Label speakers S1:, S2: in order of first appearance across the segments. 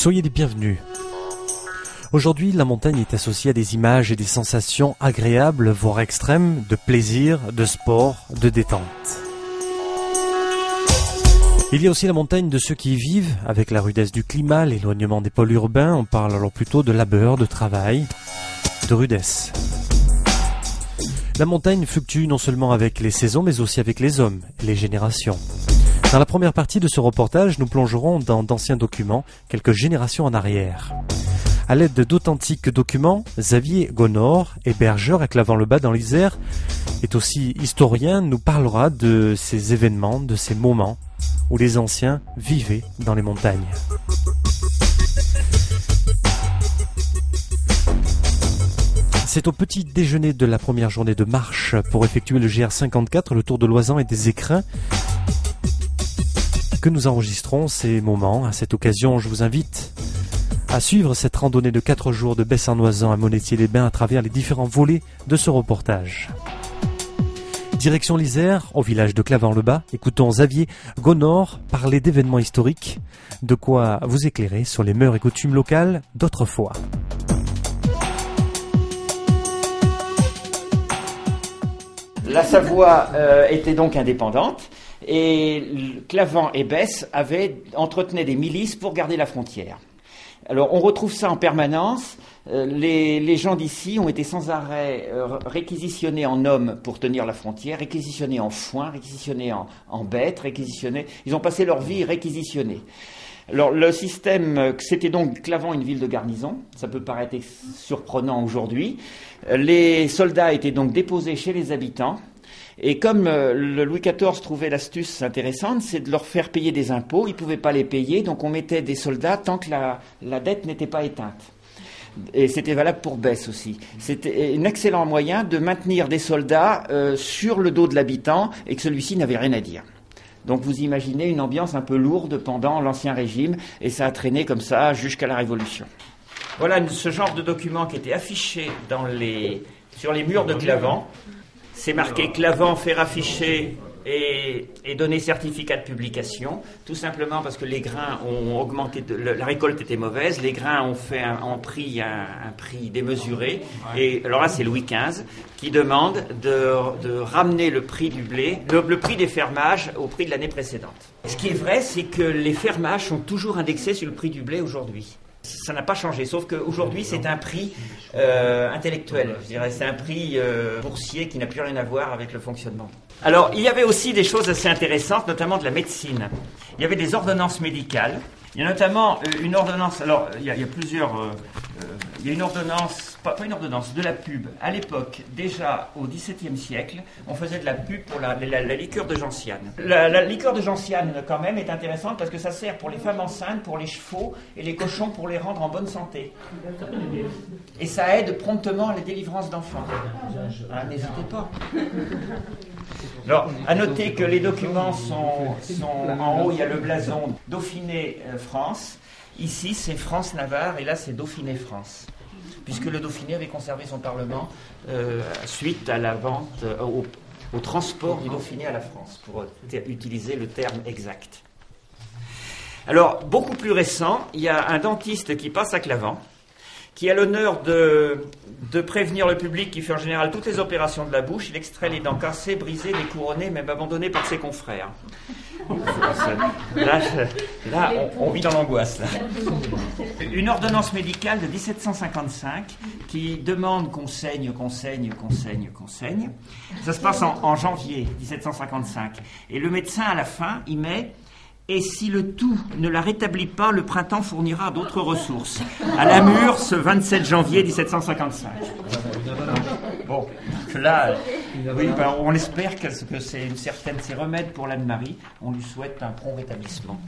S1: Soyez les bienvenus. Aujourd'hui, la montagne est associée à des images et des sensations agréables, voire extrêmes, de plaisir, de sport, de détente. Il y a aussi la montagne de ceux qui y vivent, avec la rudesse du climat, l'éloignement des pôles urbains, on parle alors plutôt de labeur, de travail, de rudesse. La montagne fluctue non seulement avec les saisons, mais aussi avec les hommes, les générations. Dans la première partie de ce reportage, nous plongerons dans d'anciens documents, quelques générations en arrière. À l'aide d'authentiques documents, Xavier Gonor, hébergeur à Clavant-le-Bas dans l'Isère, est aussi historien, nous parlera de ces événements, de ces moments où les anciens vivaient dans les montagnes. C'est au petit déjeuner de la première journée de marche pour effectuer le GR54, le tour de Loisan et des écrins, que nous enregistrons ces moments. À cette occasion, je vous invite à suivre cette randonnée de 4 jours de Bessin-Noisant à Monétier-les-Bains à travers les différents volets de ce reportage. Direction l'Isère, au village de Clavant-le-Bas, écoutons Xavier Gonor parler d'événements historiques, de quoi vous éclairer sur les mœurs et coutumes locales d'autrefois.
S2: La Savoie euh, était donc indépendante et Clavant et Besse avaient, entretenaient des milices pour garder la frontière. Alors on retrouve ça en permanence. Euh, les, gens d'ici ont été sans arrêt euh, réquisitionnés en hommes pour tenir la frontière, réquisitionnés en foin, réquisitionnés en, bêtes, réquisitionnés. Ils ont passé leur vie réquisitionnés. Alors le système, euh, c'était donc Clavant une ville de garnison. Ça peut paraître surprenant aujourd'hui. Les soldats étaient donc déposés chez les habitants. Et comme le Louis XIV trouvait l'astuce intéressante, c'est de leur faire payer des impôts. Ils ne pouvaient pas les payer, donc on mettait des soldats tant que la dette n'était pas éteinte. Et c'était valable pour Bess aussi. C'était un excellent moyen de maintenir des soldats euh, sur le dos de l'habitant et que celui-ci n'avait rien à dire. Donc vous imaginez une ambiance un peu lourde pendant l'Ancien Régime et ça a traîné comme ça jusqu'à la Révolution. Voilà ce genre de document qui était affiché sur les murs de Clavant. C'est marqué Clavant faire afficher et, donner certificat de publication, tout simplement parce que les grains ont augmenté, la récolte était mauvaise, les grains ont fait un, un, prix démesuré, et alors là c'est Louis XV qui demande de, ramener le prix du blé, le, prix des fermages au prix de l'année précédente. Ce qui est vrai, c'est que les fermages sont toujours indexés sur le prix du blé aujourd'hui. Ça n'a pas changé, sauf qu'aujourd'hui c'est un prix euh, intellectuel, je dirais, c'est un prix euh, boursier qui n'a plus rien à voir avec le fonctionnement. Alors, il y avait aussi des choses assez intéressantes, notamment de la médecine. Il y avait des ordonnances médicales. Il y a notamment euh, une ordonnance, alors il y a, plusieurs, euh, euh, il y a une ordonnance, pas, une ordonnance, de la pub. À l'époque, déjà au XVIIe siècle, on faisait de la pub pour la, liqueur de gentiane. La, liqueur de gentiane, quand même, est intéressante parce que ça sert pour les femmes enceintes, pour les chevaux et les cochons pour les rendre en bonne santé. Et ça aide promptement à la délivrance d'enfants. Ah, n'hésitez pas. Alors, à noter que les documents sont, en haut, il y a le blason Dauphiné euh, France. Ici, c'est France-Navarre et là, c'est Dauphiné-France. Puisque le Dauphiné avait conservé son Parlement euh, suite à la vente, euh, au, au, transport du Dauphiné à la France, pour utiliser le terme exact. Alors, beaucoup plus récent, il y a un dentiste qui passe à Clavant qui a l'honneur de, de, prévenir le public qui fait en général toutes les opérations de la bouche. Il extrait les dents cassées, brisées, découronnées, même abandonnées par ses confrères. Là, là on, vit dans l'angoisse. Une ordonnance médicale de 1755 qui demande qu'on saigne, qu'on saigne, qu'on saigne, qu'on saigne. Ça se passe en, en janvier 1755. Et le médecin, à la fin, il met et si le tout ne la rétablit pas, le printemps fournira d'autres ressources. À la mur, ce 27 janvier 1755. Bon, là, ben, on espère que, c'est une certaine, c'est remède pour l'Anne-Marie. On lui souhaite un prompt rétablissement.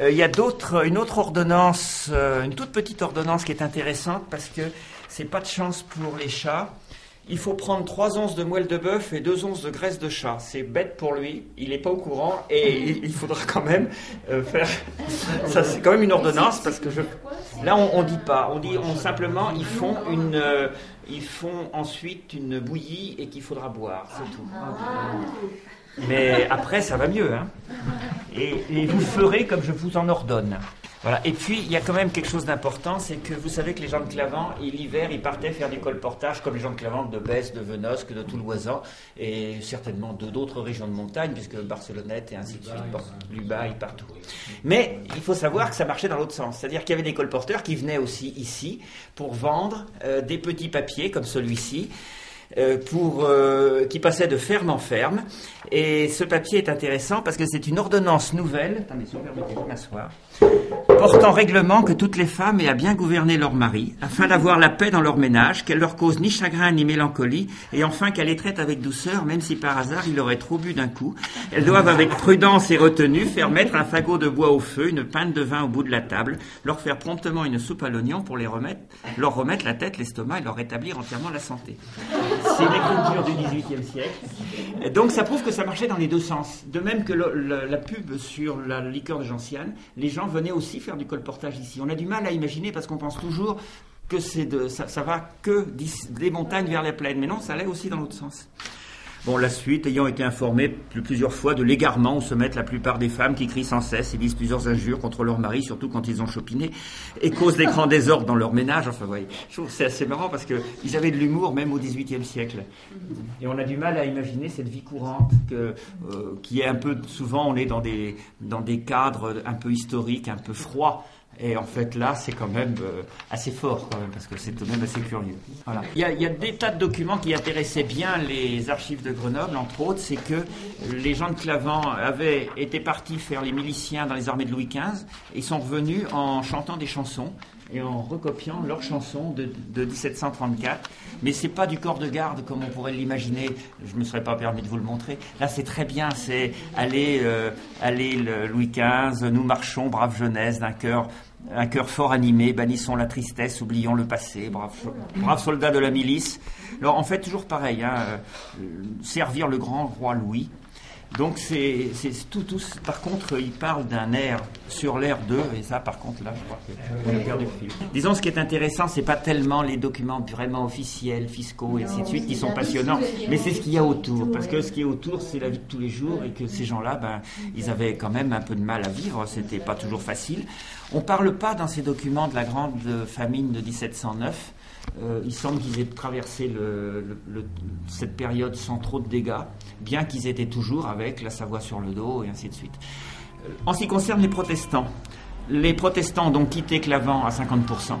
S2: Euh, il y a d'autres, une autre ordonnance, euh, une toute petite ordonnance qui est intéressante parce que c'est pas de chance pour les chats il faut prendre 3 onces de moelle de bœuf et 2 onces de graisse de chat. C'est bête pour lui, il n'est pas au courant et il, faudra quand même euh, faire. Ça, c'est quand même une ordonnance parce que je. Là, on, ne dit pas, on dit on, simplement ils font une. Euh, ils font ensuite une bouillie et qu'il faudra boire, c'est tout. Mais après, ça va mieux. Hein. et vous ferez comme je vous en ordonne. Voilà. Et puis, il y a quand même quelque chose d'important, c'est que vous savez que les gens de Clavant, l'hiver, ils partaient faire du colportage comme les gens de Clavant de Besse, de Venosque, de Touloisan, et certainement de d'autres régions de montagne, puisque Barcelonnette et ainsi de suite, Lubaï, partout. Mais il faut savoir que ça marchait dans l'autre sens. C'est-à-dire qu'il y avait des colporteurs qui venaient aussi ici pour vendre euh, des petits papiers comme celui-ci. Euh, pour, euh, qui passait de ferme en ferme. Et ce papier est intéressant parce que c'est une ordonnance nouvelle. Attendez, si vous permettez, de m'asseoir portant règlement que toutes les femmes aient à bien gouverner leur mari, afin d'avoir la paix dans leur ménage, qu'elle leur cause ni chagrin ni mélancolie, et enfin qu'elle les traite avec douceur, même si par hasard il aurait trop bu d'un coup. Elles doivent avec prudence et retenue faire mettre un fagot de bois au feu, une pinte de vin au bout de la table, leur faire promptement une soupe à l'oignon pour les remettre, leur remettre la tête, l'estomac et leur rétablir entièrement la santé. C'est l'écriture du XVIIIe siècle. Donc ça prouve que ça marchait dans les deux sens. De même que la pub sur la liqueur de gentiane, les gens venaient aussi faire du colportage ici. On a du mal à imaginer parce qu'on pense toujours que ça, ça, va que des montagnes vers les plaines. Mais non, ça allait aussi dans l'autre sens. Bon, la suite, ayant été informé plusieurs fois de l'égarement où se mettent la plupart des femmes qui crient sans cesse et disent plusieurs injures contre leur mari, surtout quand ils ont chopiné, et causent des grands désordres dans leur ménage. Enfin, vous voyez, je trouve c'est assez marrant parce qu'ils avaient de l'humour même au XVIIIe siècle. Et on a du mal à imaginer cette vie courante que, euh, qui est un peu, souvent on est dans des, dans des cadres un peu historiques, un peu froids. Et en fait, là, c'est quand même euh, assez fort, parce que c'est tout de même assez curieux. Voilà. Il, y a, il y, a, des tas de documents qui intéressaient bien les archives de Grenoble, entre autres, c'est que les gens de Clavant avaient été partis faire les miliciens dans les armées de Louis XV, et sont revenus en chantant des chansons et en recopiant leurs chansons de, de 1734. Mais c'est pas du corps de garde comme on pourrait l'imaginer. Je me serais pas permis de vous le montrer. Là, c'est très bien. C'est aller, euh, aller le Louis XV. Nous marchons, brave jeunesse, d'un cœur un cœur fort animé, bannissons la tristesse, oublions le passé, brave, brave soldat de la milice. Alors en fait, toujours pareil, hein, euh, servir le grand roi Louis, donc c'est tout, tout, Par contre, il parle d'un air sur l'air 2, et ça, par contre, là, je crois que. Disons, ce qui est intéressant, c'est pas tellement les documents vraiment officiels, fiscaux et ainsi de suite, qui sont passionnants, mais c'est ce qu'il y a autour. Parce que ce qui est autour, c'est la vie de tous les jours, et que ces gens-là, ben, ils avaient quand même un peu de mal à vivre. C'était pas toujours facile. On parle pas dans ces documents de la grande famine de 1709. Euh, il semble qu'ils aient traversé cette période sans trop de dégâts, bien qu'ils étaient toujours avec la Savoie sur le dos et ainsi de suite. Euh, en ce qui concerne les protestants, les protestants ont donc quitté Clavant à 50%.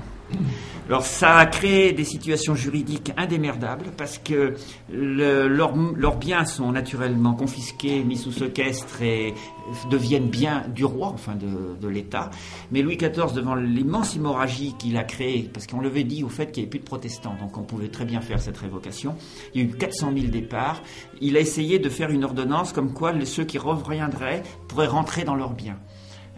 S2: Alors ça a créé des situations juridiques indémerdables parce que leurs biens sont naturellement confisqués, mis sous séquestre et deviennent bien du roi, enfin de, l'État. Mais Louis XIV, devant l'immense hémorragie qu'il a créée, parce qu'on l'avait dit au fait qu'il n'y avait plus de protestants, donc on pouvait très bien faire cette révocation, il y a eu 400 000 départs, il a essayé de faire une ordonnance comme quoi ceux qui reviendraient pourraient rentrer dans leurs biens.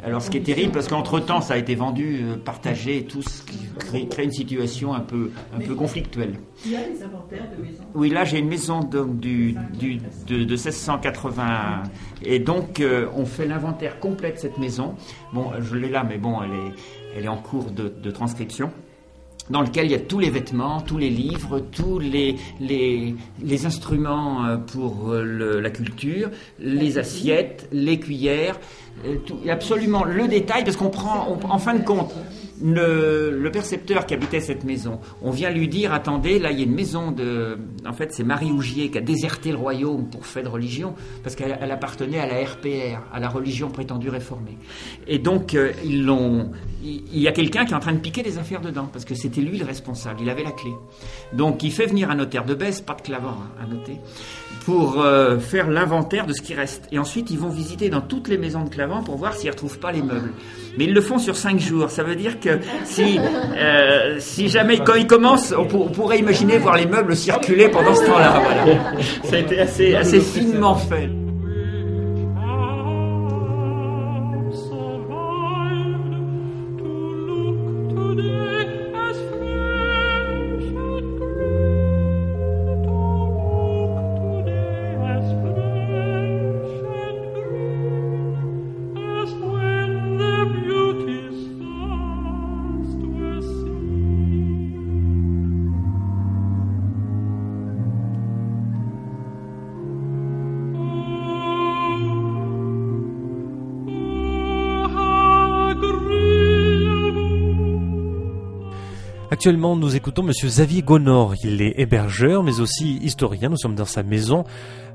S2: Alors, ce qui est terrible, parce qu'entre-temps, ça a été vendu, euh, partagé, et tout, ce qui crée, une situation un peu, un peu conflictuelle.
S3: Il y a des inventaires de maisons
S2: Oui, là, j'ai une maison donc, du, du, de, de, 1680. Et donc, euh, on fait l'inventaire complet de cette maison. Bon, je l'ai là, mais bon, elle est, elle est en cours de, de transcription dans lequel il y a tous les vêtements, tous les livres, tous les, les, instruments euh, pour la culture, les assiettes, les cuillères, euh, absolument le détail, parce qu'on prend, en fin de compte, le, percepteur qui habitait cette maison, on vient lui dire attendez, là il y a une maison de. En fait, c'est Marie Ougier qui a déserté le royaume pour fait de religion, parce qu'elle appartenait à la RPR, à la religion prétendue réformée. Et donc, euh, ils l'ont. Il y a quelqu'un qui est en train de piquer des affaires dedans, parce que c'était lui le responsable, il avait la clé. Donc, il fait venir un notaire de baisse, pas de clavant hein, à noter, pour euh, faire l'inventaire de ce qui reste. Et ensuite, ils vont visiter dans toutes les maisons de clavant pour voir s'ils ne retrouvent pas les meubles. Mais ils le font sur cinq jours. Ça veut dire que si, euh, si jamais, quand ils commencent, on, pourrait imaginer voir les meubles circuler pendant ce temps-là. Voilà. Ça a été assez, assez finement fait.
S1: Actuellement, nous écoutons Monsieur Xavier Gonor. Il est hébergeur, mais aussi historien. Nous sommes dans sa maison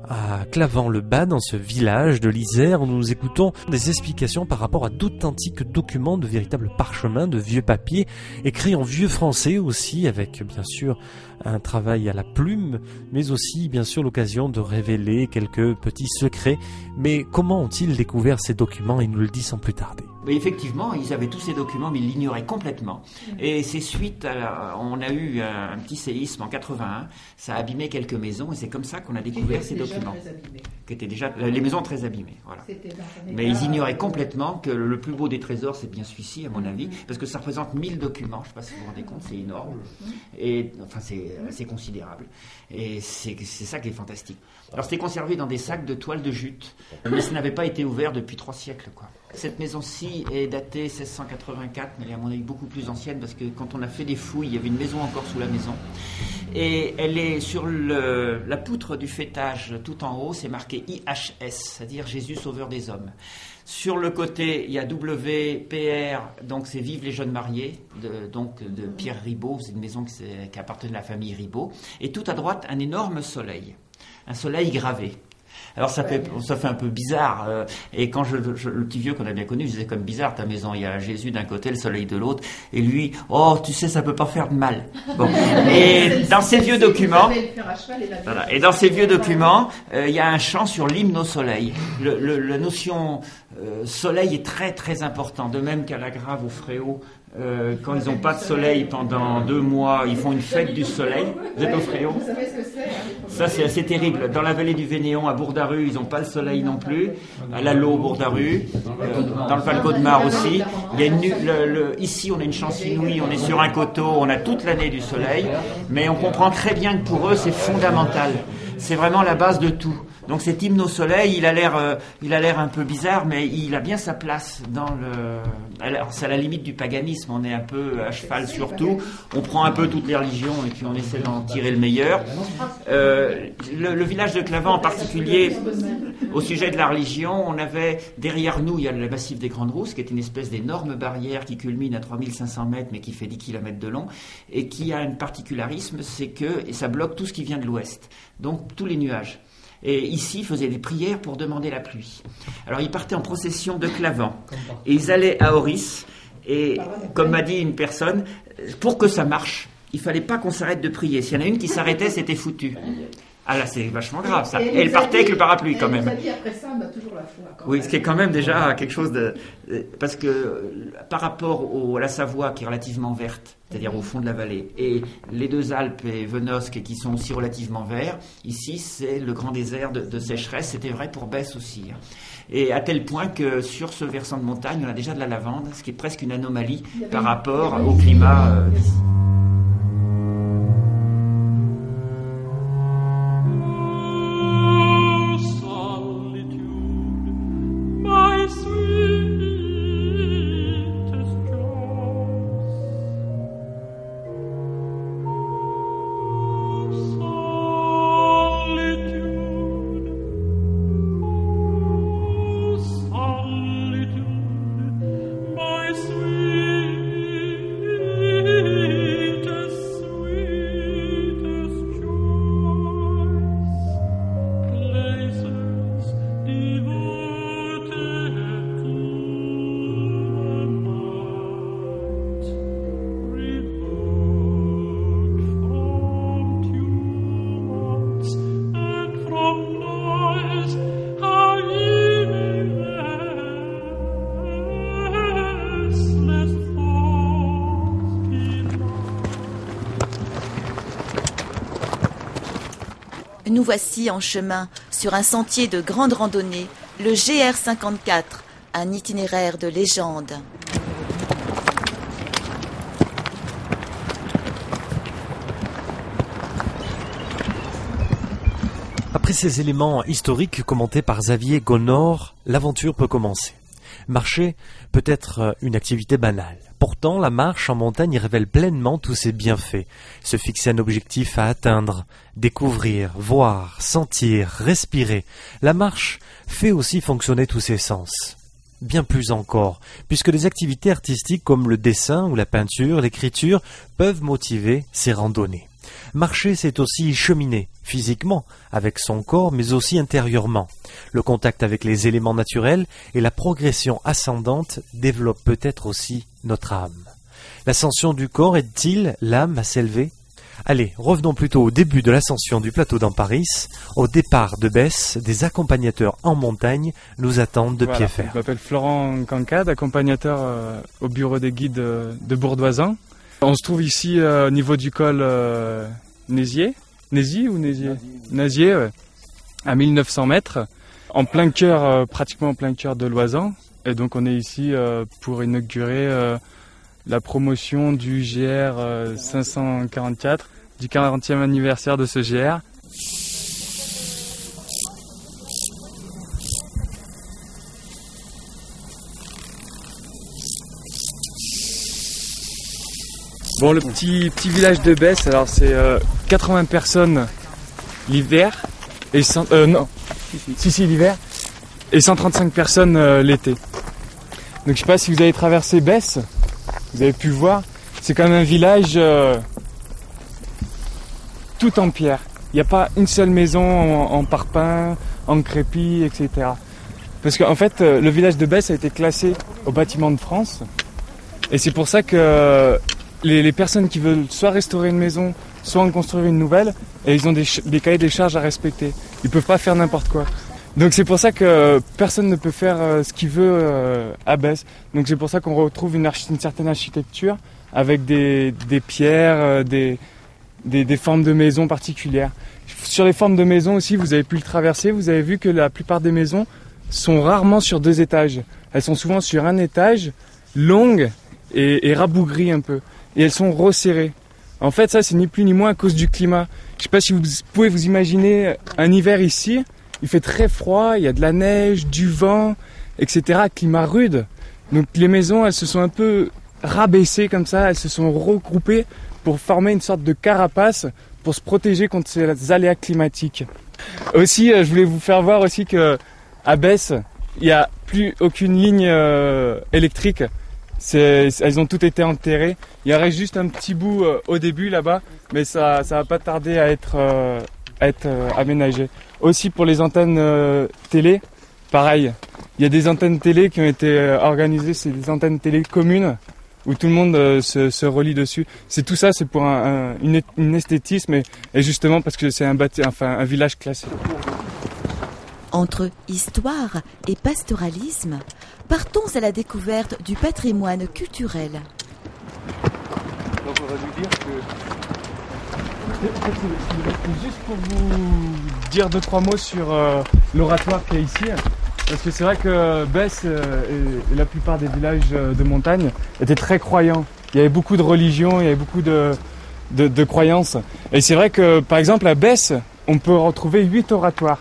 S1: à Clavant-le-Bas, dans ce village de l'Isère, où nous écoutons des explications par rapport à d'authentiques documents, de véritables parchemins, de vieux papiers, écrits en vieux français aussi, avec bien sûr un travail à la plume, mais aussi bien sûr l'occasion de révéler quelques petits secrets. Mais comment ont-ils découvert ces documents? Il nous le dit sans plus tarder.
S2: Mais effectivement, ils avaient tous ces documents, mais ils l'ignoraient complètement. Et c'est suite à on a eu un, petit séisme en 81, ça a abîmé quelques maisons, et c'est comme ça qu'on a découvert ces documents. Qui étaient déjà les maisons très abîmées. Voilà. Mais ils ignoraient complètement que le plus beau des trésors, c'est bien celui-ci, à mon avis, parce que ça représente 1000 documents. Je ne sais pas si vous vous rendez compte, c'est énorme. Et enfin, c'est considérable. Et c'est ça qui est fantastique. Alors, c'était conservé dans des sacs de toile de jute, mais ça n'avait pas été ouvert depuis trois siècles, quoi. Cette maison-ci est datée 1684, mais elle est à mon avis beaucoup plus ancienne parce que quand on a fait des fouilles, il y avait une maison encore sous la maison. Et elle est sur la poutre du fêtage tout en haut, c'est marqué IHS, c'est-à-dire Jésus Sauveur des Hommes. Sur le côté, il y a WPR, donc c'est Vive les jeunes mariés, de, donc de Pierre Ribaud, c'est une maison qui, qui appartenait à la famille Ribaud. Et tout à droite, un énorme soleil, un soleil gravé. Alors ça fait, ça fait un peu bizarre. Euh, et quand je, le petit vieux qu'on a bien connu, je disais comme bizarre ta maison, il y a Jésus d'un côté, le soleil de l'autre, et lui, oh, tu sais, ça peut pas faire de mal. Bon. Et dans ces vieux documents, et dans ces vieux documents, euh, il y a un chant sur l'hymne au soleil. Le, la notion euh, soleil est très très important, de même qu'à la grave au fréau, euh, quand ils n'ont pas de soleil pendant deux mois, ils font une fête du soleil. Vous êtes au Fréon hein, Ça, c'est assez terrible. Dans la vallée du Vénéon, à Bourdaru, ils n'ont pas le soleil non plus. À Lalo, Bourdaru. Euh, dans le Val Gaudemar aussi. Il y a une, le, ici, on a une chance inouïe. On est sur un coteau. On a toute l'année du soleil. Mais on comprend très bien que pour eux, c'est fondamental. C'est vraiment la base de tout. Donc cet hymne au soleil, il a l'air, euh, il a l'air un peu bizarre, mais il a bien sa place dans le. Alors c'est à la limite du paganisme. On est un peu à cheval sur tout. On prend un peu toutes les religions et puis on essaie d'en tirer le meilleur. Euh, le, village de Clavant en particulier, au sujet de la religion, on avait derrière nous, il y a le massif des Grandes Rousses, qui est une espèce d'énorme barrière qui culmine à 3500 mètres, mais qui fait 10 km de long, et qui a un particularisme, c'est que et ça bloque tout ce qui vient de l'ouest. Donc tous les nuages et ici faisaient des prières pour demander la pluie. Alors ils partaient en procession de Clavant et ils allaient à Oris et comme m'a dit une personne, pour que ça marche, il fallait pas qu'on s'arrête de prier. S'il y en a une qui s'arrêtait, c'était foutu. Ah là, c'est vachement grave ça. Et, elle partait avec le parapluie quand même. oui, ce qui est quand même déjà quelque chose de. Parce que par rapport à la Savoie qui est relativement verte, c'est-à-dire au fond de la vallée, et les deux Alpes et Venosque qui sont aussi relativement verts, ici c'est le grand désert de, sécheresse. C'était vrai pour Besse aussi. Hein. Et à tel point que sur ce versant de montagne, on a déjà de la lavande, ce qui est presque une anomalie par rapport au climat. Euh,
S4: nous voici en chemin sur un sentier de grande randonnée, le GR54, un itinéraire de légende.
S1: Après ces éléments historiques commentés par Xavier Gonor, l'aventure peut commencer. Marcher peut être une activité banale. Pourtant, la marche en montagne révèle pleinement tous ses bienfaits. Se fixer un objectif à atteindre, découvrir, voir, sentir, respirer. La marche fait aussi fonctionner tous ses sens. bien plus encore, puisque des activités artistiques comme le dessin ou la peinture, l'écriture peuvent motiver ces randonnées. Marcher, c'est aussi cheminer, physiquement, avec son corps, mais aussi intérieurement. Le contact avec les éléments naturels et la progression ascendante développent peut-être aussi notre âme. L'ascension du corps aide-t-il l'âme à s'élever? Allez, revenons plutôt au début de l'ascension du plateau d'Amparis. Au départ de Besse, des accompagnateurs en montagne nous attendent de pied ferme.
S5: Je m'appelle Florent Cancade, accompagnateur euh, au bureau des guides euh, de. On se trouve ici euh, au niveau du col Nézier. Nézier ou Nézier Nézier, à 1900 mètres, en plein cœur, pratiquement en plein cœur de l'Oisan. Et donc on est ici pour inaugurer la promotion du GR 544, du 40e anniversaire de ce GR. Bon, le petit, petit village de Besse, alors c'est 80 euh, personnes l'hiver et euh, non, si si l'hiver et 135 personnes euh, l'été. Donc je sais pas si vous avez traversé Besse, vous avez pu voir, c'est quand même un village tout en pierre. Il n'y a pas une seule maison en, parpaing, en crépi, etc. Parce qu'en fait, le village de Besse a été classé au bâtiment de France. Et c'est pour ça que les, personnes qui veulent soit restaurer une maison, soit en construire une nouvelle, et ils ont des, des cahiers des charges à respecter. Ils peuvent pas faire n'importe quoi. Donc c'est pour ça que personne ne peut faire euh, ce qu'il veut euh, à Besse. Donc c'est pour ça qu'on retrouve une, certaine architecture avec des, pierres, euh, des, des, formes de maisons particulières. Sur les formes de maisons aussi, vous avez pu le traverser, vous avez vu que la plupart des maisons sont rarement sur deux étages. Elles sont souvent sur un étage, longues et, et rabougries un peu. Et elles sont resserrées. En fait, ça, c'est ni plus ni moins à cause du climat. Je sais pas si vous pouvez vous imaginer un hiver ici il fait très froid, il y a de la neige, du vent, etc. Climat rude. Donc les maisons, elles se sont un peu rabaissées comme ça, elles se sont regroupées pour former une sorte de carapace pour se protéger contre ces aléas climatiques. Aussi, euh, je voulais vous faire voir aussi que à Besse, il n'y a plus aucune ligne euh, électrique. Elles ont toutes été enterrées. Il y aurait juste un petit bout euh, au début là-bas, mais ça ça va pas tarder à être être euh, aménagé. Aussi pour les antennes euh, télé, pareil. Il y a des antennes télé qui ont été euh, organisées, c'est des antennes télé communes où tout le monde se, relie dessus. C'est tout ça, c'est pour un, une, esthétisme et, justement parce que c'est un, enfin, un village classé.
S4: Entre histoire et pastoralisme, partons à la découverte du patrimoine culturel.
S5: Donc on va lui dire que juste pour vous dire deux trois mots sur euh, l'oratoire qui est ici. Parce que c'est vrai que Besse euh, et, la plupart des villages euh, de montagne étaient très croyants. Il y avait beaucoup de religions, il y avait beaucoup de, de, croyances. Et c'est vrai que par exemple à Besse, on peut retrouver huit oratoires.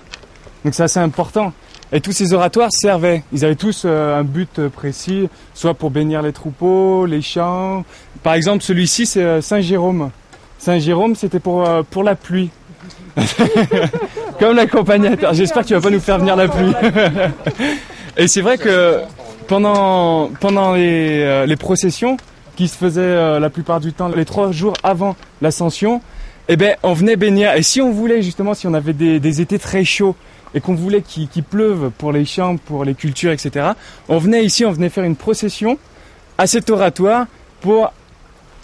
S5: Donc c'est assez important. Et tous ces oratoires servaient. Ils avaient tous un but précis, soit pour bénir les troupeaux, les champs. Par exemple, celui-ci, c'est Saint Jérôme. Saint-Jérôme, c'était pour, euh, pour la pluie. Comme l'accompagnateur. J'espère que tu vas pas nous faire venir la pluie. Et c'est vrai que pendant, pendant les, euh, les processions qui se faisaient euh, la plupart du temps les trois jours avant l'ascension, eh ben, on venait bénir. Et si on voulait justement, si on avait des étés très chauds et qu'on voulait qu'il pleuve pour les champs, pour les cultures, etc., on venait ici, on venait faire une procession à cet oratoire pour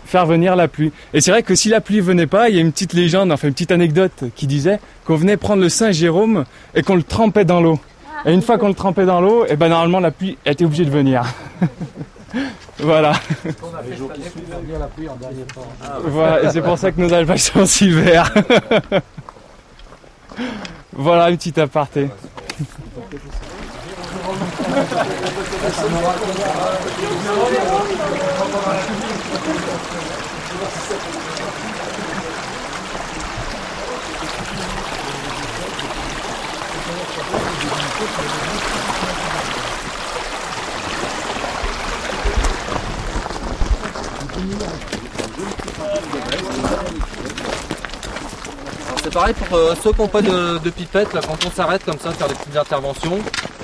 S5: faire venir la pluie. Et c'est vrai que si la pluie venait pas, il y a une petite légende, enfin une petite anecdote qui disait qu'on venait prendre le Saint Jérôme et qu'on le trempait dans l'eau. Et une fois qu'on le trempait dans l'eau, et eh ben normalement la pluie était obligée de venir. voilà. voilà, et c'est pour ça que nos alpages sont si verts. voilà une petite aparté.
S6: C'est pareil pour euh, ceux qui n'ont pas de, pipette, là, quand on s'arrête comme ça, faire des petites interventions,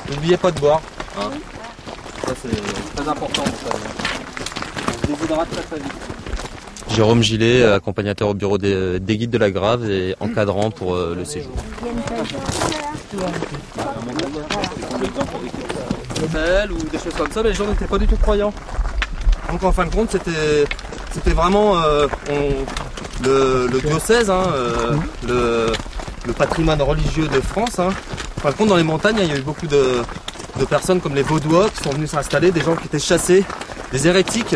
S6: n'oubliez pas de boire. Hein. Ça, c'est très important. Ça. On se déshydrate très très vite. Jérôme Gillet, accompagnateur au bureau des, des guides de la Grave et encadrant pour euh, le séjour. ou des choses comme ça, mais les gens n'étaient pas du tout croyants. Donc en fin de compte, c'était c'était vraiment euh, on- le, le diocèse, hein, euh, le, le patrimoine religieux de France. Hein. Fin de compte, dans les montagnes, il y a eu beaucoup de, de personnes comme les Vaudois qui sont venus s'installer, des gens qui étaient chassés, des hérétiques.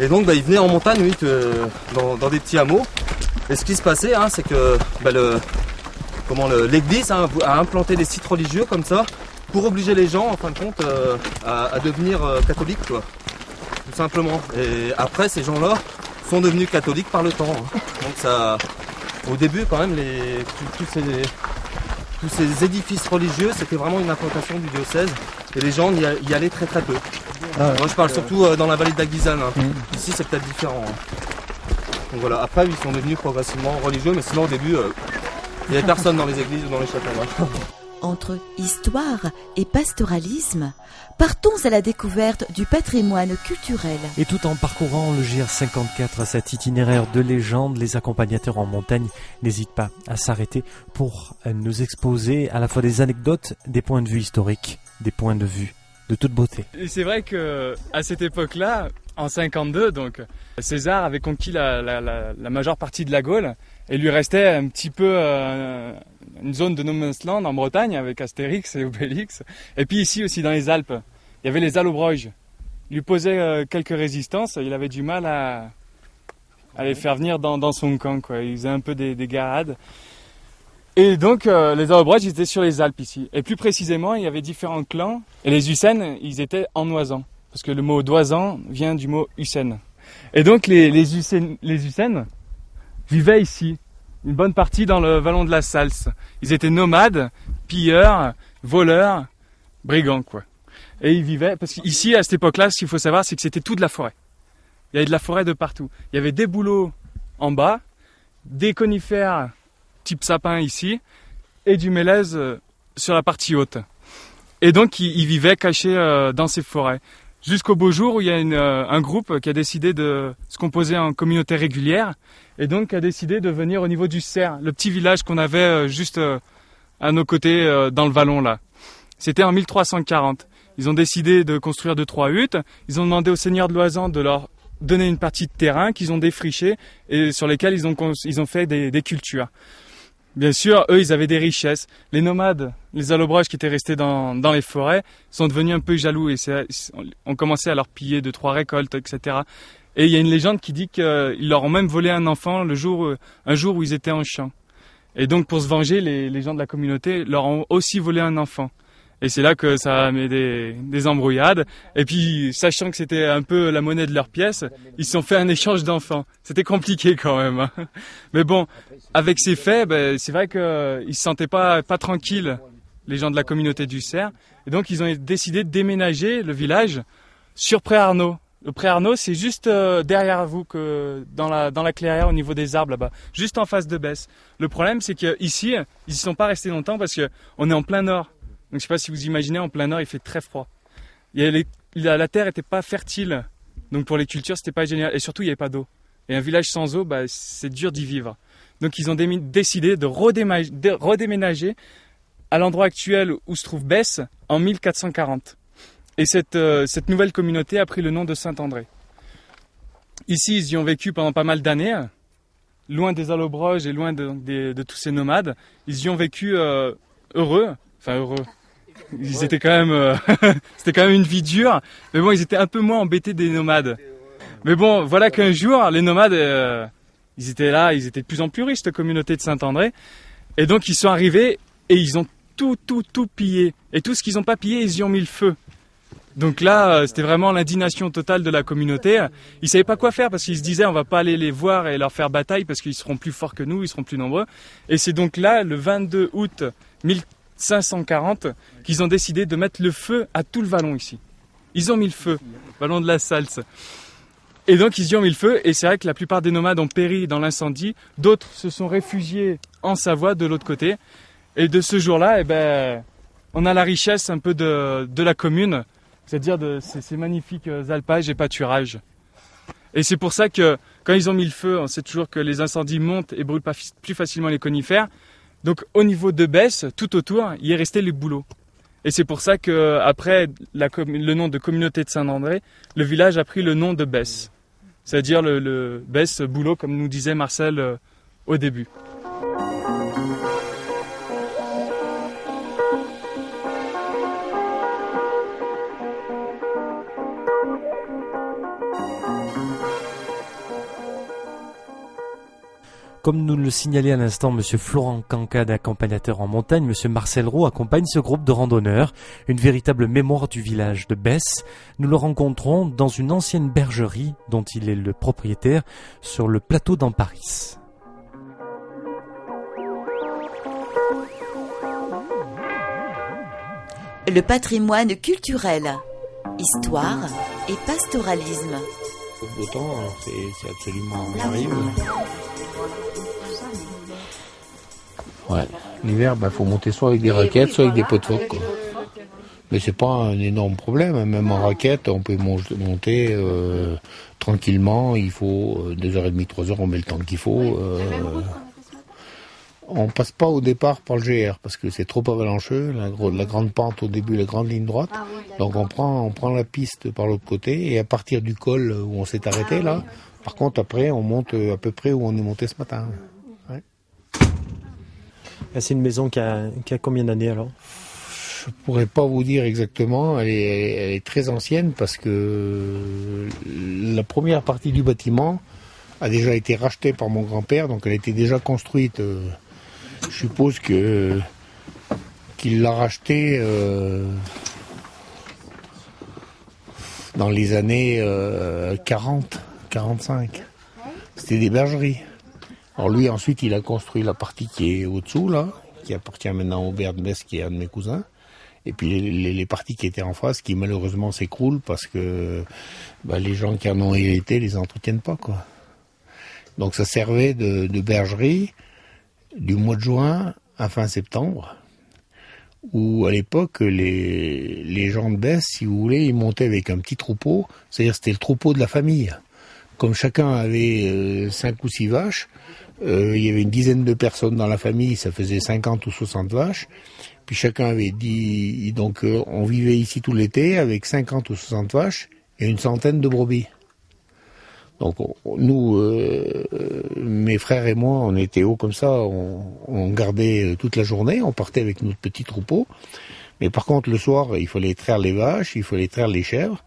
S6: Et donc, bah, ils venaient en montagne, oui, que- dans, dans des petits hameaux. Et ce qui se passait, hein, c'est que bah, le, comment l'Église hein, a implanté des sites religieux comme ça pour obliger les gens, en fin de compte, euh, à, à devenir euh, catholiques, quoi. Tout simplement. Et après, ces gens-là sont devenus catholiques par le temps. hein. Donc ça, au début, quand même, les, tous- ces, tous ces édifices religieux, c'était vraiment une implantation du diocèse. Et les gens y, allaient très très peu. Moi, je parle surtout euh, dans la vallée de la Guisane. hein. Ici, c'est peut-être différent. hein. Donc voilà. Après, ils sont devenus progressivement religieux, mais sinon, au début, euh, il n'y avait personne dans les églises ou dans les hein.
S4: Entre histoire et pastoralisme, partons à la découverte du patrimoine culturel.
S1: Et tout en parcourant le GR54, cet itinéraire de légende, les accompagnateurs en montagne n'hésitent pas à s'arrêter pour nous exposer à la fois des anecdotes, des points de vue historiques, des points de vue de toute beauté.
S5: Et c'est vrai que à cette époque-là, en 52, donc César avait conquis la, la- la- la majeure partie de la Gaule et lui restait un petit peu euh, une zone de no en Bretagne avec Astérix et Obélix. Et puis ici aussi dans les Alpes, il y avait les Allobroges. Il lui posait euh, quelques résistances, il avait du mal à, les faire venir dans, son camp. Quoi. Il faisait un peu des, des garades. Et donc euh, les Allobroges, étaient sur les Alpes ici. Et plus précisément, il y avait différents clans. Et les Ucènes, ils étaient en oisans. Parce que le mot d'oisan vient du mot Ucène. Et donc les, les, les vivaient ici, une bonne partie dans le vallon de la Salse. Ils étaient nomades, pilleurs, voleurs, brigands, quoi. Et ils vivaient, parce qu'ici, à cette époque-là, ce qu'il faut savoir, c'est que c'était toute la forêt. Il y avait de la forêt de partout. Il y avait des bouleaux en bas, des conifères type sapin ici, et du mélèze euh, sur la partie haute. Et donc, ils, vivaient cachés euh, dans ces forêts. Jusqu'au beau jour où il y a une, euh, un groupe qui a décidé de se composer en communauté régulière et donc qui a décidé de venir au niveau du Cerf, le petit village qu'on avait euh, juste euh, à nos côtés dans le vallon là. C'était en 1340. Ils ont décidé de construire deux trois huttes. Ils ont demandé au seigneur de Loisan de leur donner une partie de terrain qu'ils ont défriché et sur lesquels ils ont ils ont fait des, des cultures. Bien sûr, eux, ils avaient des richesses. Les nomades, les allobroges qui étaient restés dans, dans les forêts, sont devenus un peu jaloux et ont commencé à leur piller deux, trois récoltes, etc. Et il y a une légende qui dit qu'ils leur ont même volé un enfant le jour, où- un jour où ils étaient en champ. Et donc, pour se venger, les, les gens de la communauté leur ont aussi volé un enfant. Et c'est là que ça mis des, des embrouillades. Et puis, sachant que c'était un peu la monnaie de leur pièce, ils se sont fait un échange d'enfants. C'était compliqué quand même. hein. Mais bon, avec ces faits, ben, c'est vrai qu'ils ne se sentaient pas, pas tranquilles, les gens de la communauté du Cerf. Et donc, ils ont décidé de déménager le village sur Pré-Arnaud. Le Pré-Arnaud, c'est juste euh, derrière vous, que dans la, dans la clairière au niveau des arbres là-bas, juste en face de Besse. Le problème, c'est qu'ici, ils y sont pas restés longtemps parce qu'on est en plein nord. Donc, je sais pas si vous imaginez, en plein nord, il fait très froid. La, terre était pas fertile. Donc, pour les cultures, c'était pas génial. Et surtout, il n'y avait pas d'eau. Et un village sans eau, bah, c'est dur d'y vivre. Donc ils ont décidé de, redéménager à l'endroit actuel où se trouve Besse en 1440. Et cette, euh, cette nouvelle communauté a pris le nom de Saint-André. Ici, ils y ont vécu pendant pas mal d'années, loin des allobroges et loin de tous ces nomades. Ils y ont vécu euh, heureux, enfin heureux. Ils étaient quand même, euh, c'était quand même une vie dure, mais bon, ils étaient un peu moins embêtés des nomades. Mais bon, voilà qu'un jour, les nomades, euh, ils étaient là, ils étaient de plus en plus riches, cette communauté de Saint-André. Et donc, ils sont arrivés et ils ont tout, tout, tout pillé. Et tout ce qu'ils n'ont pas pillé, ils y ont mis le feu. Donc là, euh, c'était vraiment l'indignation totale de la communauté. Ils savaient pas quoi faire parce qu'ils se disaient on va pas aller les voir et leur faire bataille parce qu'ils seront plus forts que nous, ils seront plus nombreux. Et c'est donc là, le 22 août 1540, qu'ils ont décidé de mettre le feu à tout le vallon ici. Ils ont mis le feu, vallon de la Salse. Et donc ils y ont mis le feu, et c'est vrai que la plupart des nomades ont péri dans l'incendie, d'autres se sont réfugiés en Savoie de l'autre côté. Et de ce jour-là, eh ben, on a la richesse un peu de, la commune c'est-à-dire de ces, magnifiques euh, alpages et pâturages. Et c'est pour ça que quand ils ont mis le feu, on sait toujours que les incendies montent et brûlent plus facilement les conifères. Donc au niveau de Besse, tout autour, il est resté les bouleaux. Et c'est pour ça que après le nom de communauté de Saint-André, le village a pris le nom de Besse. C'est-à-dire le, le Besse boulot, comme nous disait Marcel euh, au début.
S1: Comme nous le signalait à l'instant Monsieur Florent Cancade, accompagnateur en montagne, Monsieur Marcel Roux accompagne ce groupe de randonneurs, une véritable mémoire du village de Besse. Nous le rencontrons dans une ancienne bergerie dont il est le propriétaire sur le plateau d'Amparis.
S4: Le patrimoine culturel, histoire et pastoralisme.
S7: Au beau temps, c'est c'est absolument merveilleux. Ouais. L'hiver, il faut monter soit avec des raquettes, soit avec des pots de phoque. quoi. Mais c'est pas un énorme problème. hein. Même en raquette, on peut mon- monter euh, tranquillement. Il faut euh, deux heures et demie, trois heures, on met le temps qu'il faut. euh. on passe pas au départ par le GR parce que c'est trop avalancheux. La, grande pente au début, la grande ligne droite. Donc on prend, on prend la piste par l'autre côté et à partir du col où on s'est arrêté là, par contre après on monte à peu près où on est monté ce matin.
S1: C'est une maison qui a, combien d'années alors?
S7: Je pourrais pas vous dire exactement, elle est, très ancienne parce que la première partie du bâtiment a déjà été rachetée par mon grand-père, donc elle était déjà construite. euh, Je suppose que qu'il l'a rachetée euh, dans les années euh, 40, 45. C'était des bergeries. Alors lui, ensuite, il a construit la partie qui est au-dessous, là, qui appartient maintenant au Metz, qui est un de mes cousins. Et puis les, parties qui étaient en face, qui malheureusement s'écroulent parce que bah, les gens qui en ont hérité les entretiennent pas, quoi. Donc ça servait de, de bergerie du mois de juin à fin septembre, où à l'époque, les, les gens de Besse, si vous voulez, ils montaient avec un petit troupeau, c'est-à-dire c'était le troupeau de la famille. Comme chacun avait euh, cinq ou six vaches, euh, il y avait une dizaine de personnes dans la famille, ça faisait 50 ou 60 vaches. Puis chacun avait dit, donc euh, on vivait ici tout l'été avec 50 ou 60 vaches et une centaine de brebis. Donc on- on- nous, euh, euh, mes frères et moi, on était haut comme ça, on, on gardait euh, toute la journée, on partait avec notre petit troupeau. Mais par contre, le soir, il fallait traire les vaches, il fallait traire les chèvres.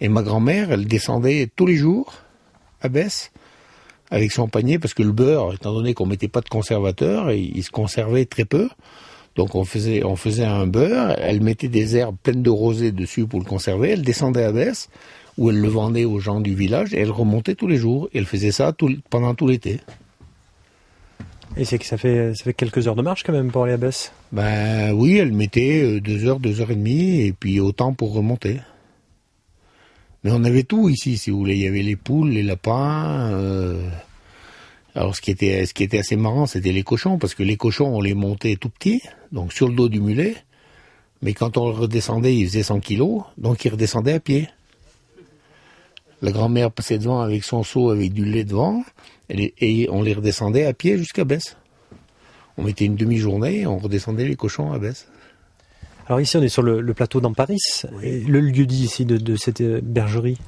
S7: Et ma grand-mère, elle descendait tous les jours à Besse avec son panier parce que le beurre, étant donné qu'on mettait pas de conservateur, il, il se conservait très peu. Donc on faisait, on faisait un beurre, elle mettait des herbes pleines de rosée dessus pour le conserver, elle descendait à Besse, où elle le vendait aux gens du village, et elle remontait tous les jours. Et elle faisait ça tout, pendant tout l'été.
S1: Et c'est que ça fait, ça fait quelques heures de marche quand même pour aller à Besse.
S7: Ben oui, elle mettait euh, deux heures, deux heures et demie, et puis autant pour remonter. Mais on avait tout ici, si vous voulez. Il y avait les poules, les lapins. euh, Alors ce qui était, ce qui était assez marrant, c'était les cochons, parce que les cochons, on les montait tout petits, donc sur le dos du mulet. Mais quand on redescendait, il faisait 100 kilos, donc il redescendait à pied. La grand-mère passait devant avec son seau avec du lait devant, et, on les redescendait à pied jusqu'à Besse. On mettait une demi-journée on redescendait les cochons à Besse.
S1: Alors ici on est sur le, le plateau d'Amparis, Et le lieu dit ici de, de cette euh, bergerie.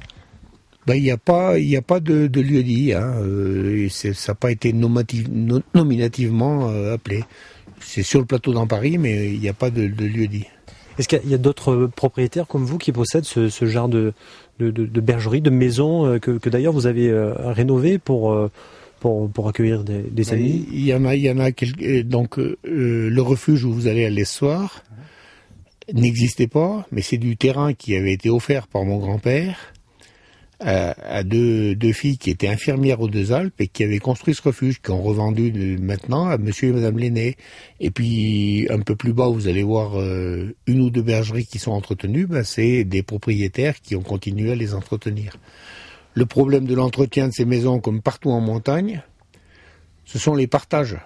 S7: Ben, il n'y a pas, il a pas de, de lieu dit. Hein. euh, ça n'a pas été nominativement euh, appelé. C'est sur le plateau dans Paris, mais il n'y a pas de, de lieu dit.
S1: Est-ce qu'il y a- d'autres propriétaires comme vous qui possèdent ce, ce genre de, de, de- de bergerie, de maison que, que d'ailleurs vous avez rénové pour, pour, pour accueillir des, des
S7: Ben,
S1: amis?
S7: Il y en a, il y en a quelques. Donc euh, le refuge où vous allez aller ce soir n'existait pas, mais c'est du terrain qui avait été offert par mon grand-père à, deux, filles qui étaient infirmières aux Deux Alpes et qui avaient construit ce refuge, qui ont revendu maintenant à Monsieur et Madame Lenné. Et puis un peu plus bas, vous allez voir euh, une ou deux bergeries qui sont entretenues. Ben, c'est des propriétaires qui ont continué à les entretenir. Le problème de l'entretien de ces maisons, comme partout en montagne, ce sont les partages.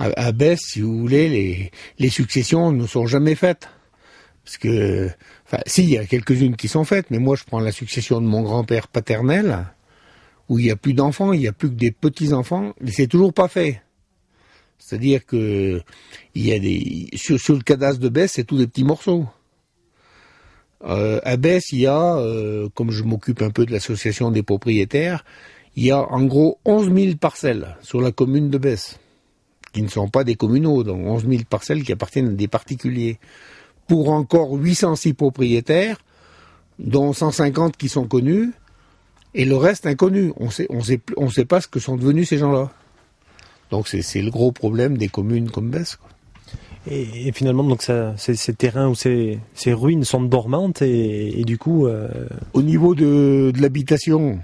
S7: À, Besse, si vous voulez, les, successions ne sont jamais faites. Parce que, enfin, si, il y a quelques-unes qui sont faites, mais moi, je prends la succession de mon grand-père paternel, où il n'y a plus d'enfants, il n'y a plus que des petits-enfants, mais c'est toujours pas fait. C'est-à-dire que il y a des sur, sur le cadastre de Besse, c'est tous des petits morceaux. Euh, à Besse, il y a, euh, comme je m'occupe un peu de l'association des propriétaires, il y a en gros 11 000 parcelles sur la commune de Besse, qui ne sont pas des communaux, donc 11 000 parcelles qui appartiennent à des particuliers, pour encore 806 propriétaires, dont 150 qui sont connus, et le reste inconnu. On sait, on sait, on sait pas ce que sont devenus ces gens-là. Donc c'est le gros problème des communes comme Besse.
S1: Et, et, finalement, donc ça, ces, ces, terrains ou ces, ces, ruines sont dormantes et, et du coup. Euh...
S7: Au niveau de, de l'habitation,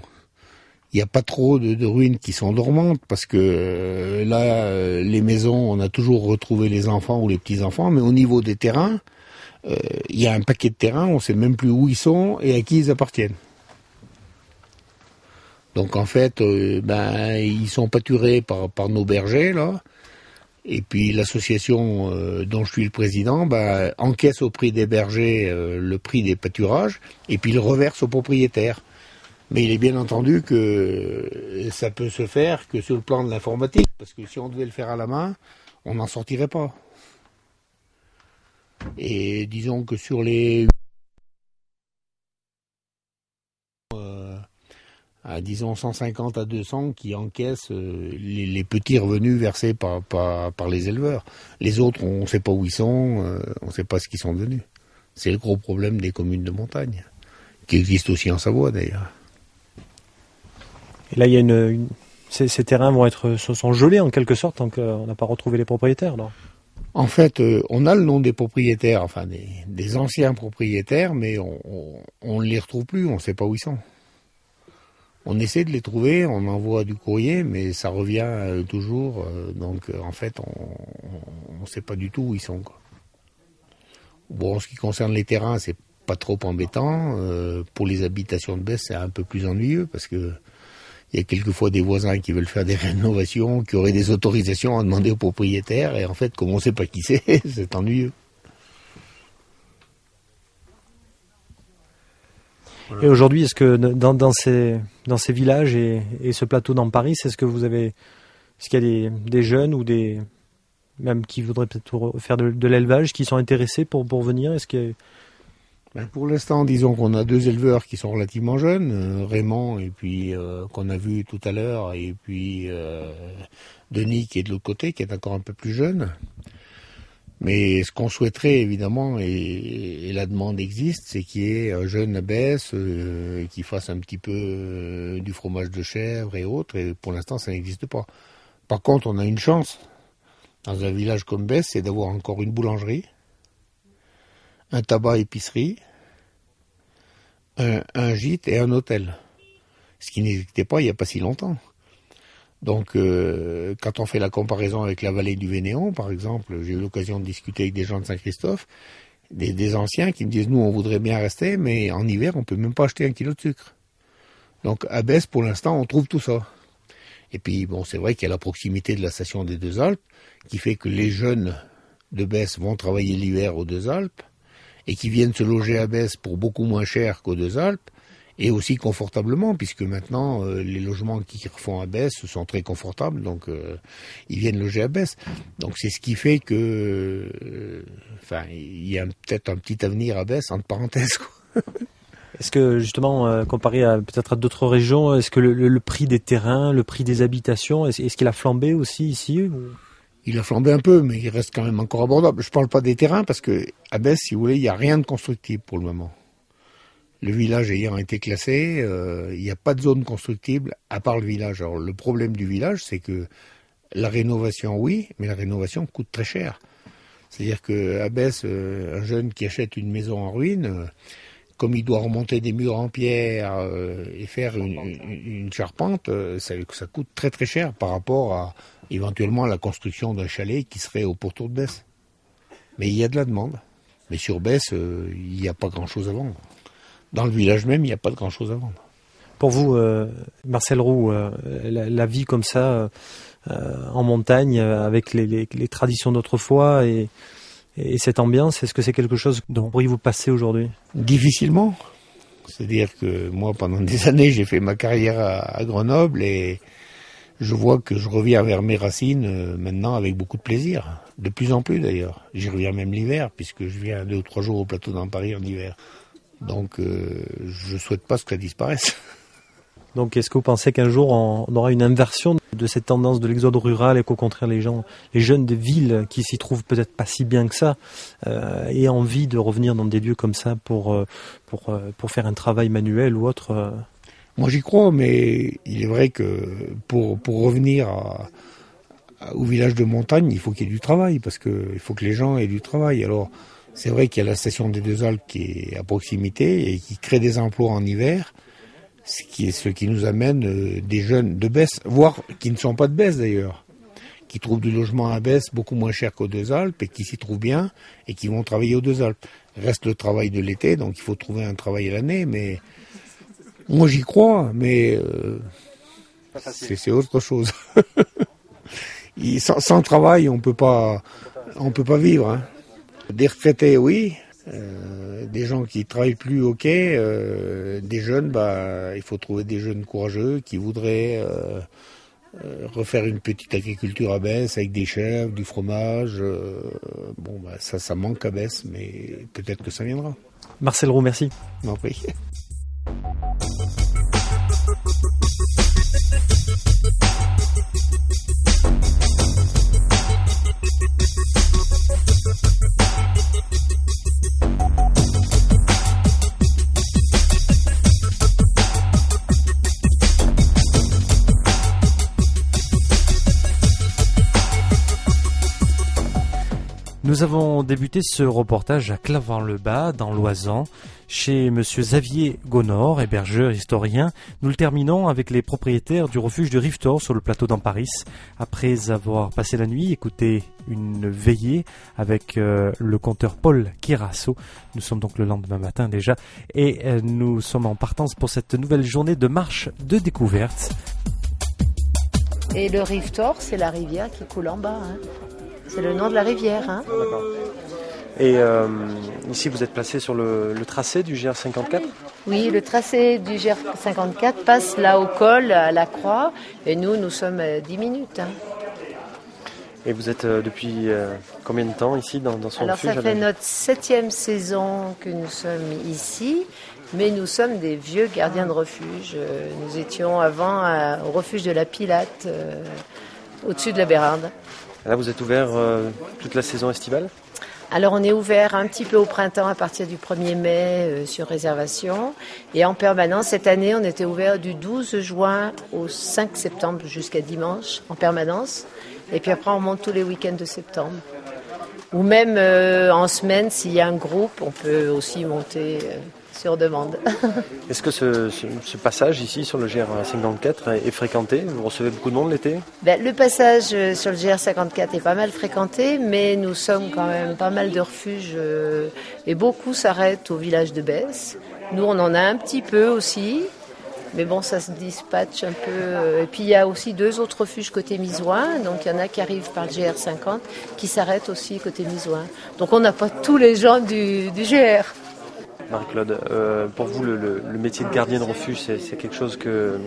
S7: il n'y a pas trop de, ruines qui sont dormantes parce que euh, là, euh, les maisons, on a toujours retrouvé les enfants ou les petits enfants, mais au niveau des terrains, euh, il y a un paquet de terrains, on ne sait même plus où ils sont et à qui ils appartiennent. Donc en fait, euh, ben ils sont pâturés par, nos bergers là. Et puis l'association euh, dont je suis le président ben, encaisse au prix des bergers euh, le prix des pâturages et puis le reverse aux propriétaires. Mais il est bien entendu que ça peut se faire que sur le plan de l'informatique, parce que si on devait le faire à la main, on n'en sortirait pas. Et disons que sur les à disons 150 à 200 qui encaissent euh, les, petits revenus versés par, par, les éleveurs. Les autres, on ne sait pas où ils sont, euh, on ne sait pas ce qu'ils sont devenus. C'est le gros problème des communes de montagne, qui existent aussi en Savoie d'ailleurs.
S1: Et là, il y a une, ces, terrains vont être sont gelés en quelque sorte tant qu'on n'a pas retrouvé les propriétaires. Non
S7: en fait, euh, on a le nom des propriétaires, enfin des, anciens propriétaires, mais on ne les retrouve plus, on ne sait pas où ils sont on essaie de les trouver, on envoie du courrier, mais ça revient euh, toujours. Euh, donc en fait, on ne sait pas du tout où ils sont. Bon, en ce qui concerne les terrains, c'est pas trop embêtant. pour les habitations de baisse, c'est un peu plus ennuyeux parce que il y a quelquefois des voisins qui veulent faire des rénovations, qui auraient des autorisations à demander aux propriétaires, et en fait, comme on ne sait pas qui c'est, c'est ennuyeux.
S1: Et aujourd'hui, est-ce que dans, dans, ces, dans ces villages et, ce plateau dans Paris, est-ce que vous avez, est-ce qu'il y a des, jeunes ou des même qui voudraient peut-être faire de, l'élevage, qui sont intéressés pour, pour venir? Est-ce que
S7: pour l'instant, disons qu'on a deux éleveurs qui sont relativement jeunes, euh, Raymond et puis euh, qu'on a vu tout à l'heure, et puis euh, Denis qui est de l'autre côté, qui est encore un peu plus jeune. Mais ce qu'on souhaiterait évidemment, et, la demande existe, c'est qu'il y ait un jeune abbesse euh, qui fasse un petit peu du fromage de chèvre et autres, et pour l'instant ça n'existe pas. Par contre, on a une chance dans un village comme Besse, c'est d'avoir encore une boulangerie, un tabac épicerie, un, gîte et un hôtel. Ce qui n'existait pas il n'y a pas si longtemps. Donc, euh, quand on fait la comparaison avec la vallée du Vénéon, par exemple, j'ai eu l'occasion de discuter avec des gens de Saint-Christophe, des, des, anciens qui me disent nous on voudrait bien rester, mais en hiver on peut même pas acheter un kilo de sucre. Donc à Besse pour l'instant on trouve tout ça. Et puis bon c'est vrai qu'il y a la proximité de la station des Deux Alpes qui fait que les jeunes de Besse vont travailler l'hiver aux Deux Alpes et qui viennent se loger à Besse pour beaucoup moins cher qu'aux Deux Alpes et aussi confortablement, puisque maintenant euh, les logements qui refont à Besse sont très confortables, donc euh, ils viennent loger à Besse. Donc c'est ce qui fait que, euh, enfin, il y a peut-être un petit avenir à Besse entre parenthèses.
S1: Est-ce que justement, comparé à peut-être à d'autres régions, est-ce que le, le, prix des terrains, le prix des habitations, est-ce, est qu'il a flambé aussi ici ou...
S7: Il a flambé un peu, mais il reste quand même encore abordable. Je parle pas des terrains parce que à Besse, si vous voulez, il n'y a rien de constructible pour le moment. Le village ayant été classé, euh, il n'y a pas de zone constructible à part le village. Alors le problème du village, c'est que la rénovation, oui, mais la rénovation coûte très cher. C'est-à-dire que à Besse, euh, un jeune qui achète une maison en ruine, euh, comme il doit remonter des murs en pierre euh, et faire une, une, une charpente, euh, ça, ça, coûte très très cher par rapport à éventuellement la construction d'un chalet qui serait au pourtour de Besse. Mais il y a de la demande. Mais sur Besse, euh, il n'y a pas grand-chose à vendre dans le village même, il n'y a pas de grand-chose à vendre.
S1: Pour vous, euh, Marcel Roux, euh, la, la, vie comme ça, euh, en montagne, avec les, les, les traditions d'autrefois et, Et cette ambiance, est-ce que c'est quelque chose dont vous pourriez vous passer aujourd'hui?
S7: Difficilement. C'est-à-dire que moi, pendant des années, j'ai fait ma carrière à, Grenoble et je vois que je reviens vers mes racines euh, maintenant avec beaucoup de plaisir. De plus en plus d'ailleurs. J'y reviens même l'hiver, puisque je viens deux ou trois jours au plateau dans Paris en hiver. Donc euh, je souhaite pas que ça disparaisse.
S1: Donc est-ce que vous pensez qu'un jour on aura une inversion de cette tendance de l'exode rural et qu'au contraire les gens, les jeunes des villes qui s'y trouvent peut-être pas si bien que ça, euh, aient envie de revenir dans des lieux comme ça pour, euh, pour, euh, pour faire un travail manuel ou autre
S7: Moi j'y crois, mais il est vrai que pour, pour revenir au village de montagne, il faut qu'il y ait du travail, parce qu'il faut que les gens aient du travail. Alors c'est vrai qu'il y a la station des Deux Alpes qui est à proximité et qui crée des emplois en hiver ce qui est ce qui nous amène euh, des jeunes de baisse, voire qui ne sont pas de baisse d'ailleurs, qui trouvent du logement à baisse beaucoup moins cher qu'aux Deux Alpes et qui s'y trouvent bien et qui vont travailler aux Deux Alpes. Reste le travail de l'été, donc il faut trouver un travail l'année, mais moi j'y crois, mais euh, c'est autre chose. sans, sans, travail, on peut pas, on peut pas vivre. Hein. Des retraités, oui, euh, des gens qui travaillent plus, ok. Euh, des jeunes, bah, il faut trouver des jeunes courageux qui voudraient euh, refaire une petite agriculture à Besse avec des chèvres, du fromage. bon, bah, ça, ça manque à Besse, mais peut-être que ça viendra.
S1: Marcel Roux, merci.
S7: Prie.
S1: Nous avons débuté ce reportage à Clavant-le-Bas, dans l'Oisan, chez Monsieur Xavier Gonor, hébergeur historien. Nous le terminons avec les propriétaires du refuge de Riftor sur le plateau d'Amparis. Après avoir passé la nuit, écouté une veillée avec euh, le compteur Paul Kirasso. Nous sommes donc le lendemain matin déjà et euh, nous sommes en partance pour cette nouvelle journée de marche de découverte.
S8: Et le Riftor, c'est la rivière qui coule en bas. Hein. C'est le nom de la rivière. Hein.
S1: Et euh, ici, vous êtes placé sur le, tracé du GR54
S8: Oui, le tracé du GR54 passe là au col, à la croix, et nous, nous sommes à 10 minutes. Hein.
S1: Et vous êtes euh, depuis euh, combien de temps ici dans, dans son
S8: Alors ça fait notre septième saison que nous sommes ici, mais nous sommes des vieux gardiens de refuge. Nous étions avant au refuge de la Pilate, au-dessus de la Bérarde.
S1: Là, vous êtes ouvert euh, toute la saison estivale?
S8: Alors on est ouvert un petit peu au printemps à partir du 1er mai euh, sur réservation. Et en permanence cette année on était ouvert du 12 juin au 5 septembre jusqu'à dimanche en permanence. Et puis après on monte tous les week-ends de septembre. Ou même euh, en semaine s'il y a un groupe on peut aussi monter sur demande.
S1: Est-ce que ce, passage ici sur le GR54 est fréquenté? Vous recevez beaucoup de monde l'été?
S8: Ben, Le passage euh, sur le GR54 est pas mal fréquenté, mais nous sommes quand même pas mal de refuges euh, et beaucoup s'arrêtent au village de Besse. Nous, on en a un petit peu aussi. Mais bon, ça se dispatche un peu. Euh, et puis il y a aussi deux autres refuges côté Misoin. Donc il y en a qui arrivent par le GR50 qui s'arrêtent aussi côté Misoin. Donc on n'a pas tous les gens du, du GR.
S1: Marie-Claude, euh, pour vous, le, métier de gardien de refuge, c'est quelque chose que,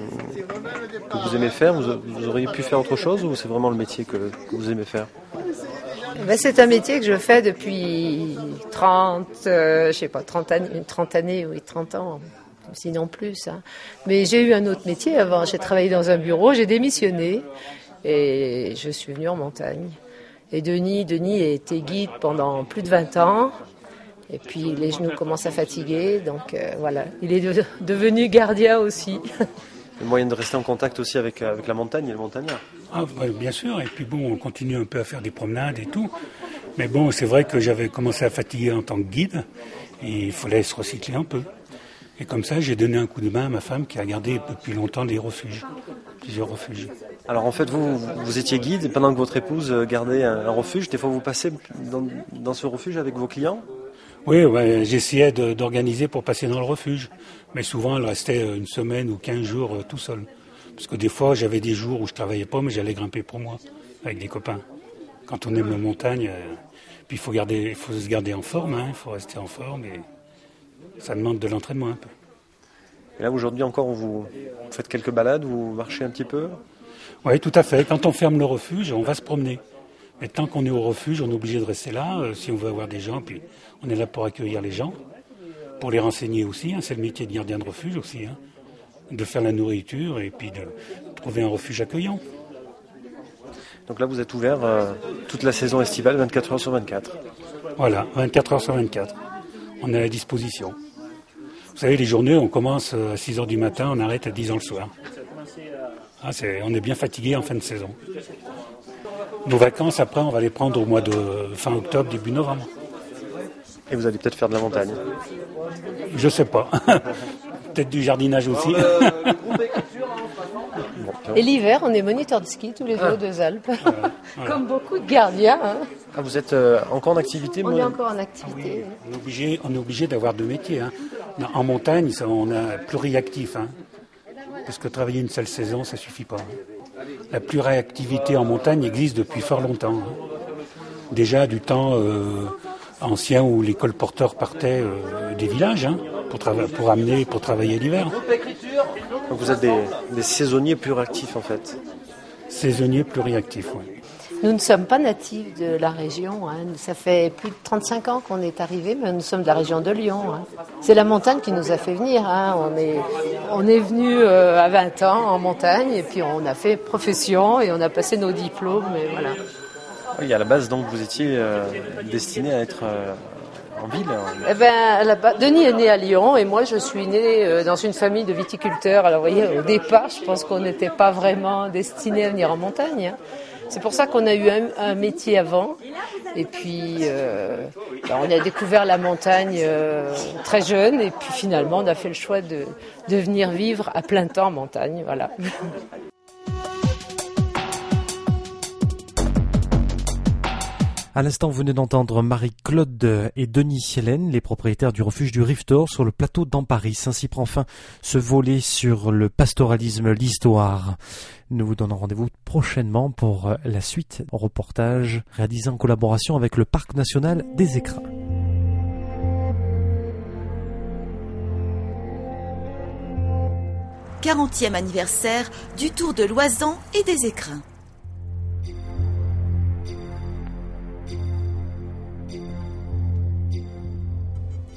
S1: vous aimez faire? Vous, auriez pu faire autre chose ou c'est vraiment le métier que, vous aimez faire?
S8: Ben, C'est un métier que je fais depuis 30, euh, je sais pas, 30 années, 30 années, oui, 30 ans, sinon plus. Hein. Mais j'ai eu un autre métier avant. J'ai travaillé dans un bureau, j'ai démissionné et je suis venue en montagne. Et Denis, Denis a été guide pendant plus de 20 ans. Et puis les genoux commencent à fatiguer, donc euh, voilà. Il est devenu gardien aussi.
S1: Le moyen de rester en contact aussi avec, avec la montagne et le montagnard.
S9: Ah, bien sûr, et puis bon, on continue un peu à faire des promenades et tout. Mais bon, c'est vrai que j'avais commencé à fatiguer en tant que guide, et il fallait se recycler un peu. Et comme ça, j'ai donné un coup de main à ma femme qui a gardé depuis longtemps des refuges, plusieurs refuges.
S1: Alors en fait, vous, vous étiez guide pendant que votre épouse gardait un, refuge. Des fois, vous passez dans, dans ce refuge avec vos clients?
S9: Oui, j'essayais d'organiser pour passer dans le refuge. Mais souvent, elle restait une semaine ou quinze jours euh, tout seul. Parce que des fois, j'avais des jours où je travaillais pas, mais j'allais grimper pour moi, avec des copains. quand on aime la montagne, euh, puis il faut, garder, faut se garder en forme, hein, il faut rester en forme, et ça demande de l'entraînement un peu.
S10: Et là, aujourd'hui encore, vous faites quelques balades, vous marchez un petit peu?
S9: Oui, tout à fait. Quand on ferme le refuge, on va se promener. Mais tant qu'on est au refuge, on est obligé de rester là, euh, si on veut avoir des gens, puis on est là pour accueillir les gens, pour les renseigner aussi, hein, c'est le métier de gardien de refuge aussi, hein, de faire la nourriture et puis de trouver un refuge accueillant.
S10: Donc là, vous êtes ouvert euh, toute la saison estivale, 24 heures sur 24.
S9: Voilà, 24 heures sur 24. On est à la disposition. Vous savez, les journées, on commence à 6 heures du matin, on arrête à 10 heures le soir. Ah, on est bien fatigué en fin de saison. Nos vacances, après, on va les prendre au mois de fin octobre, début novembre.
S10: Et vous allez peut-être faire de la montagne.
S9: Je sais pas. Peut-être du jardinage aussi.
S8: Et l'hiver, on est moniteur de ski tous les deux aux deux Alpes. Comme beaucoup de gardiens. hein.
S10: Ah, vous êtes euh, encore en activité
S8: On est encore en activité.
S9: On est obligé, on est obligé d'avoir deux métiers. hein. En montagne, ça, on a pluriactif. Hein. Parce que travailler une seule saison, ça suffit pas. La pluriactivité en montagne existe depuis fort longtemps. Déjà du temps euh, ancien où les colporteurs partaient euh, des villages hein, pour, pour amener, pour travailler l'hiver.
S10: Donc vous êtes des, des saisonniers plus actifs en fait.
S9: Saisonniers pluriactifs, oui.
S8: Nous ne sommes pas natifs de la région. hein. Ça fait plus de 35 ans qu'on est arrivé, mais nous sommes de la région de Lyon. hein. C'est la montagne qui nous a fait venir. hein. On est, on est venu euh, à 20 ans en montagne et puis on a fait profession et on a passé nos diplômes. Et voilà.
S10: Oui, à la base, donc, vous étiez euh, destiné à être euh, en ville.
S8: Eh ben, la Denis est né à Lyon et moi je suis née euh, dans une famille de viticulteurs. Alors vous voyez, au départ, je pense qu'on n'était pas vraiment destiné à venir en montagne. hein. C'est pour ça qu'on a eu un, métier avant. Et puis, euh, ben, on a découvert la montagne euh, très jeune. Et puis finalement, on a fait le choix de, de venir vivre à plein temps en montagne. Voilà.
S1: À l'instant, vous venez d'entendre Marie-Claude et Denis Hélène, les propriétaires du refuge du Riftor sur le plateau d'Amparis. Ainsi prend fin ce volet sur le pastoralisme, l'histoire. Nous vous donnons rendez-vous prochainement pour la suite reportage réalisé en collaboration avec le Parc national des écrins.
S4: « 40e anniversaire du Tour de l'Oisan et des Écrins.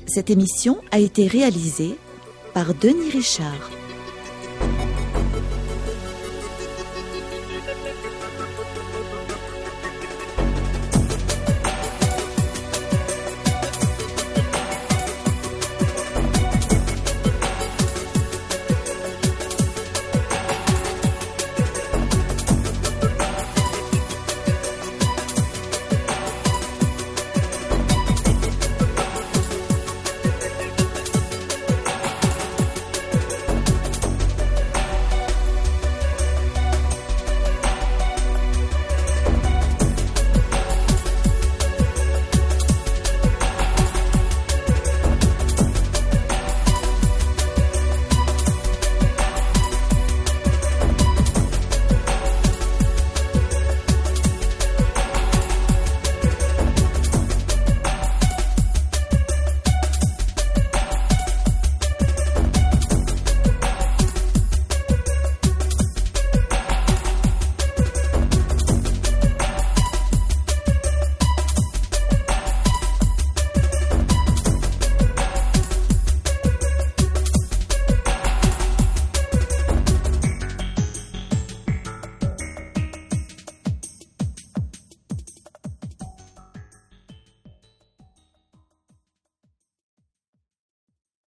S4: Cette émission a été réalisée par Denis Richard.